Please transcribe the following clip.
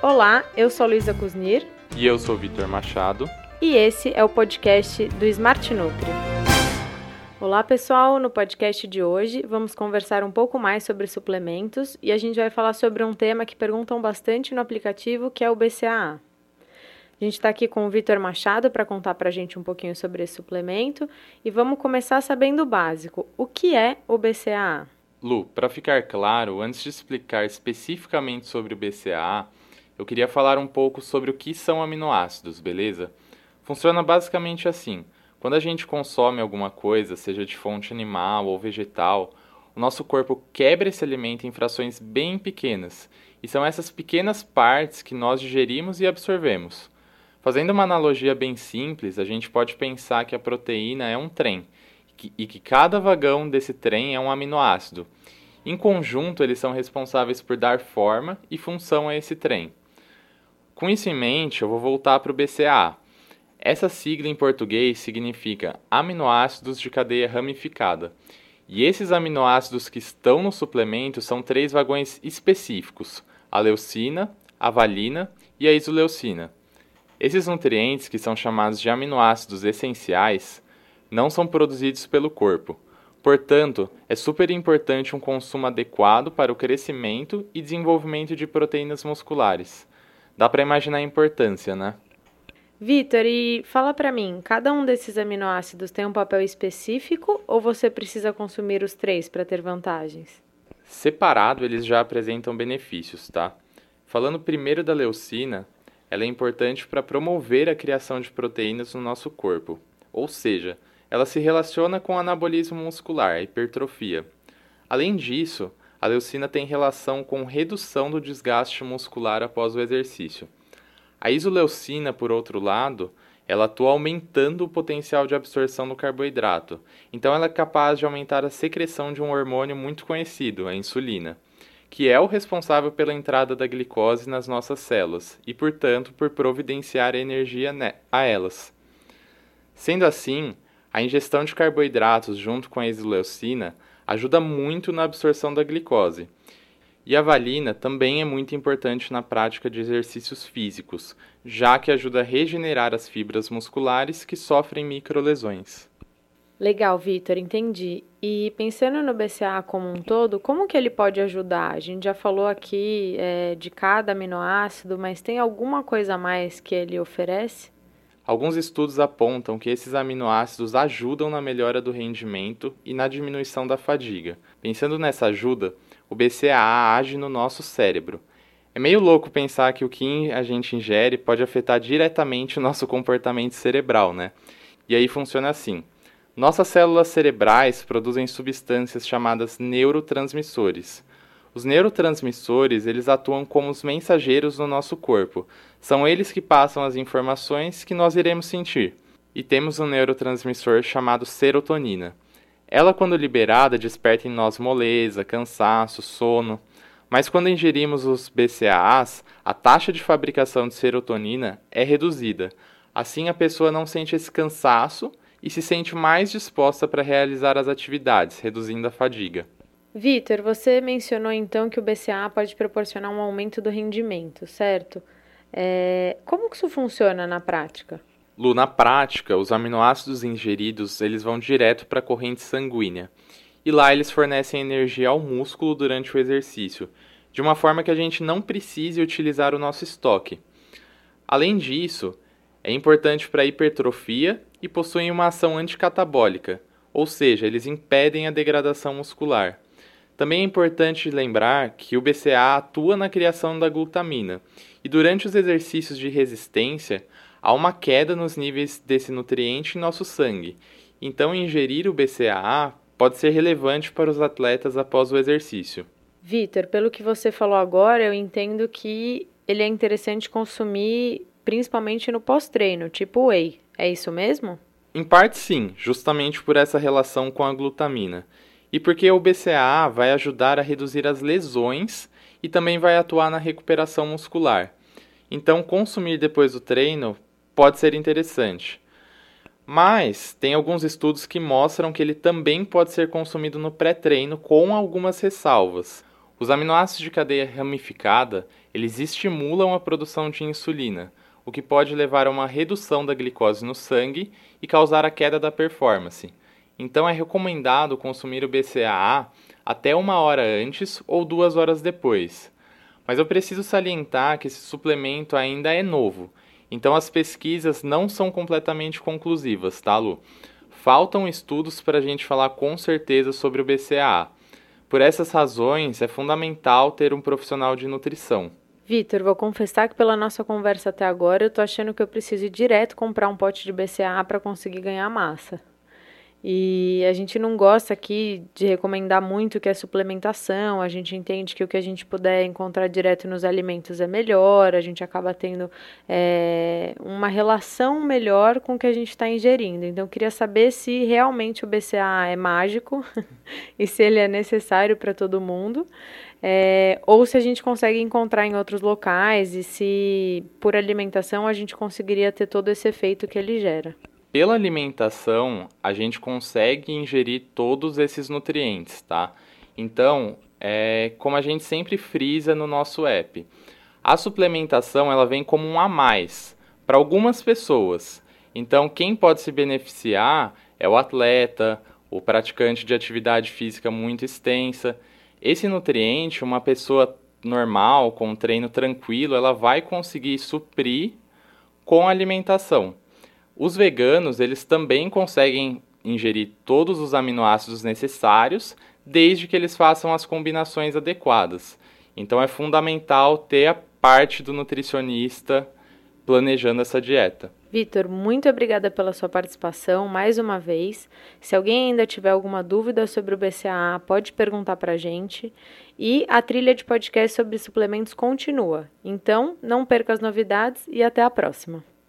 Olá, eu sou Luísa Kuznir. E eu sou Vitor Machado. E esse é o podcast do Smart Nutri. Olá pessoal, no podcast de hoje vamos conversar um pouco mais sobre suplementos e a gente vai falar sobre um tema que perguntam bastante no aplicativo, que é o BCAA. A gente está aqui com o Vitor Machado para contar para a gente um pouquinho sobre esse suplemento e vamos começar sabendo o básico. O que é o BCAA? Lu, para ficar claro, antes de explicar especificamente sobre o BCAA, eu queria falar um pouco sobre o que são aminoácidos, beleza? Funciona basicamente assim: quando a gente consome alguma coisa, seja de fonte animal ou vegetal, o nosso corpo quebra esse alimento em frações bem pequenas, e são essas pequenas partes que nós digerimos e absorvemos. Fazendo uma analogia bem simples, a gente pode pensar que a proteína é um trem e que cada vagão desse trem é um aminoácido. Em conjunto, eles são responsáveis por dar forma e função a esse trem. Com isso em mente, eu vou voltar para o BCAA. Essa sigla em português significa aminoácidos de cadeia ramificada. E esses aminoácidos que estão no suplemento são três vagões específicos: a leucina, a valina e a isoleucina. Esses nutrientes, que são chamados de aminoácidos essenciais, não são produzidos pelo corpo. Portanto, é super importante um consumo adequado para o crescimento e desenvolvimento de proteínas musculares. Dá para imaginar a importância, né? Vitor, e fala para mim, cada um desses aminoácidos tem um papel específico ou você precisa consumir os três para ter vantagens? Separado, eles já apresentam benefícios, tá? Falando primeiro da leucina, ela é importante para promover a criação de proteínas no nosso corpo, ou seja, ela se relaciona com o anabolismo muscular, a hipertrofia. Além disso, a leucina tem relação com redução do desgaste muscular após o exercício. A isoleucina, por outro lado, ela atua aumentando o potencial de absorção do carboidrato, então ela é capaz de aumentar a secreção de um hormônio muito conhecido, a insulina que é o responsável pela entrada da glicose nas nossas células e, portanto, por providenciar energia a elas. Sendo assim, a ingestão de carboidratos junto com a isoleucina ajuda muito na absorção da glicose. E a valina também é muito importante na prática de exercícios físicos, já que ajuda a regenerar as fibras musculares que sofrem microlesões. Legal, Vitor, entendi. E pensando no BCA como um todo, como que ele pode ajudar? A gente já falou aqui é, de cada aminoácido, mas tem alguma coisa a mais que ele oferece? Alguns estudos apontam que esses aminoácidos ajudam na melhora do rendimento e na diminuição da fadiga. Pensando nessa ajuda, o BCAA age no nosso cérebro. É meio louco pensar que o que a gente ingere pode afetar diretamente o nosso comportamento cerebral, né? E aí funciona assim. Nossas células cerebrais produzem substâncias chamadas neurotransmissores. Os neurotransmissores, eles atuam como os mensageiros no nosso corpo. São eles que passam as informações que nós iremos sentir. E temos um neurotransmissor chamado serotonina. Ela, quando liberada, desperta em nós moleza, cansaço, sono. Mas quando ingerimos os BCAAs, a taxa de fabricação de serotonina é reduzida. Assim, a pessoa não sente esse cansaço e se sente mais disposta para realizar as atividades, reduzindo a fadiga. Vitor, você mencionou então que o BCA pode proporcionar um aumento do rendimento, certo? É... Como que isso funciona na prática? Lu, na prática, os aminoácidos ingeridos eles vão direto para a corrente sanguínea e lá eles fornecem energia ao músculo durante o exercício, de uma forma que a gente não precise utilizar o nosso estoque. Além disso, é importante para a hipertrofia e possuem uma ação anticatabólica, ou seja, eles impedem a degradação muscular. Também é importante lembrar que o BCA atua na criação da glutamina, e durante os exercícios de resistência, há uma queda nos níveis desse nutriente em nosso sangue. Então, ingerir o BCAA pode ser relevante para os atletas após o exercício. Vitor, pelo que você falou agora, eu entendo que ele é interessante consumir principalmente no pós-treino, tipo whey. É isso mesmo? Em parte sim, justamente por essa relação com a glutamina. E porque o BCAA vai ajudar a reduzir as lesões e também vai atuar na recuperação muscular. Então, consumir depois do treino pode ser interessante. Mas tem alguns estudos que mostram que ele também pode ser consumido no pré-treino com algumas ressalvas. Os aminoácidos de cadeia ramificada, eles estimulam a produção de insulina, o que pode levar a uma redução da glicose no sangue e causar a queda da performance. Então é recomendado consumir o BCAA até uma hora antes ou duas horas depois. Mas eu preciso salientar que esse suplemento ainda é novo, então as pesquisas não são completamente conclusivas, tá, Lu? Faltam estudos para a gente falar com certeza sobre o BCAA. Por essas razões, é fundamental ter um profissional de nutrição. Vitor, vou confessar que pela nossa conversa até agora, eu tô achando que eu preciso ir direto comprar um pote de BCAA para conseguir ganhar massa. E a gente não gosta aqui de recomendar muito que é suplementação, a gente entende que o que a gente puder encontrar direto nos alimentos é melhor, a gente acaba tendo é, uma relação melhor com o que a gente está ingerindo. Então, queria saber se realmente o BCA é mágico e se ele é necessário para todo mundo. É, ou se a gente consegue encontrar em outros locais e se por alimentação a gente conseguiria ter todo esse efeito que ele gera. Pela alimentação, a gente consegue ingerir todos esses nutrientes, tá? Então, é como a gente sempre frisa no nosso app. A suplementação, ela vem como um a mais para algumas pessoas. Então, quem pode se beneficiar é o atleta, o praticante de atividade física muito extensa. Esse nutriente, uma pessoa normal, com um treino tranquilo, ela vai conseguir suprir com a alimentação. Os veganos, eles também conseguem ingerir todos os aminoácidos necessários, desde que eles façam as combinações adequadas. Então é fundamental ter a parte do nutricionista planejando essa dieta. Vitor, muito obrigada pela sua participação mais uma vez. Se alguém ainda tiver alguma dúvida sobre o BCAA, pode perguntar para a gente. E a trilha de podcast sobre suplementos continua. Então, não perca as novidades e até a próxima.